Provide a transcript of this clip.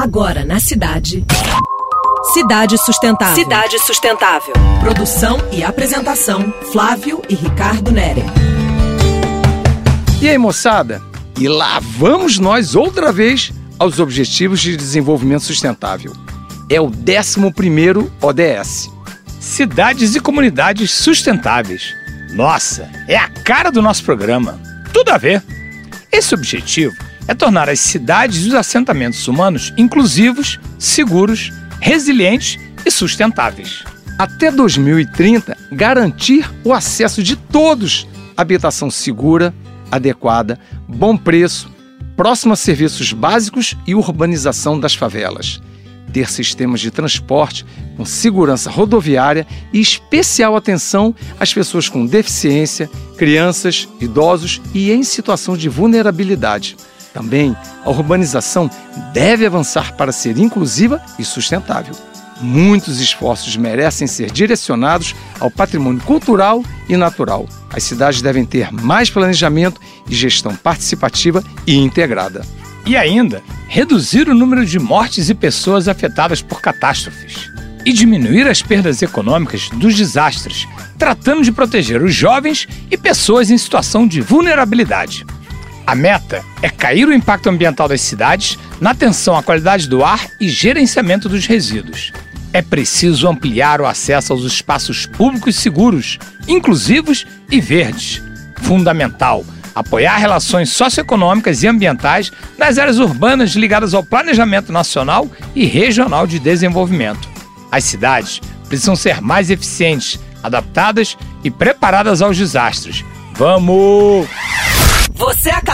Agora na cidade. Cidade Sustentável. Cidade Sustentável. Produção e apresentação: Flávio e Ricardo Nere. E aí, moçada? E lá vamos nós outra vez aos Objetivos de Desenvolvimento Sustentável. É o 11º ODS. Cidades e comunidades sustentáveis. Nossa, é a cara do nosso programa. Tudo a ver. Esse objetivo é tornar as cidades e os assentamentos humanos inclusivos, seguros, resilientes e sustentáveis. Até 2030, garantir o acesso de todos à habitação segura, adequada, bom preço, próxima a serviços básicos e urbanização das favelas. Ter sistemas de transporte com segurança rodoviária e especial atenção às pessoas com deficiência, crianças, idosos e em situação de vulnerabilidade. Também, a urbanização deve avançar para ser inclusiva e sustentável. Muitos esforços merecem ser direcionados ao patrimônio cultural e natural. As cidades devem ter mais planejamento e gestão participativa e integrada. E ainda, reduzir o número de mortes e pessoas afetadas por catástrofes. E diminuir as perdas econômicas dos desastres, tratando de proteger os jovens e pessoas em situação de vulnerabilidade. A meta é cair o impacto ambiental das cidades na atenção à qualidade do ar e gerenciamento dos resíduos. É preciso ampliar o acesso aos espaços públicos seguros, inclusivos e verdes. Fundamental apoiar relações socioeconômicas e ambientais nas áreas urbanas ligadas ao planejamento nacional e regional de desenvolvimento. As cidades precisam ser mais eficientes, adaptadas e preparadas aos desastres. Vamos!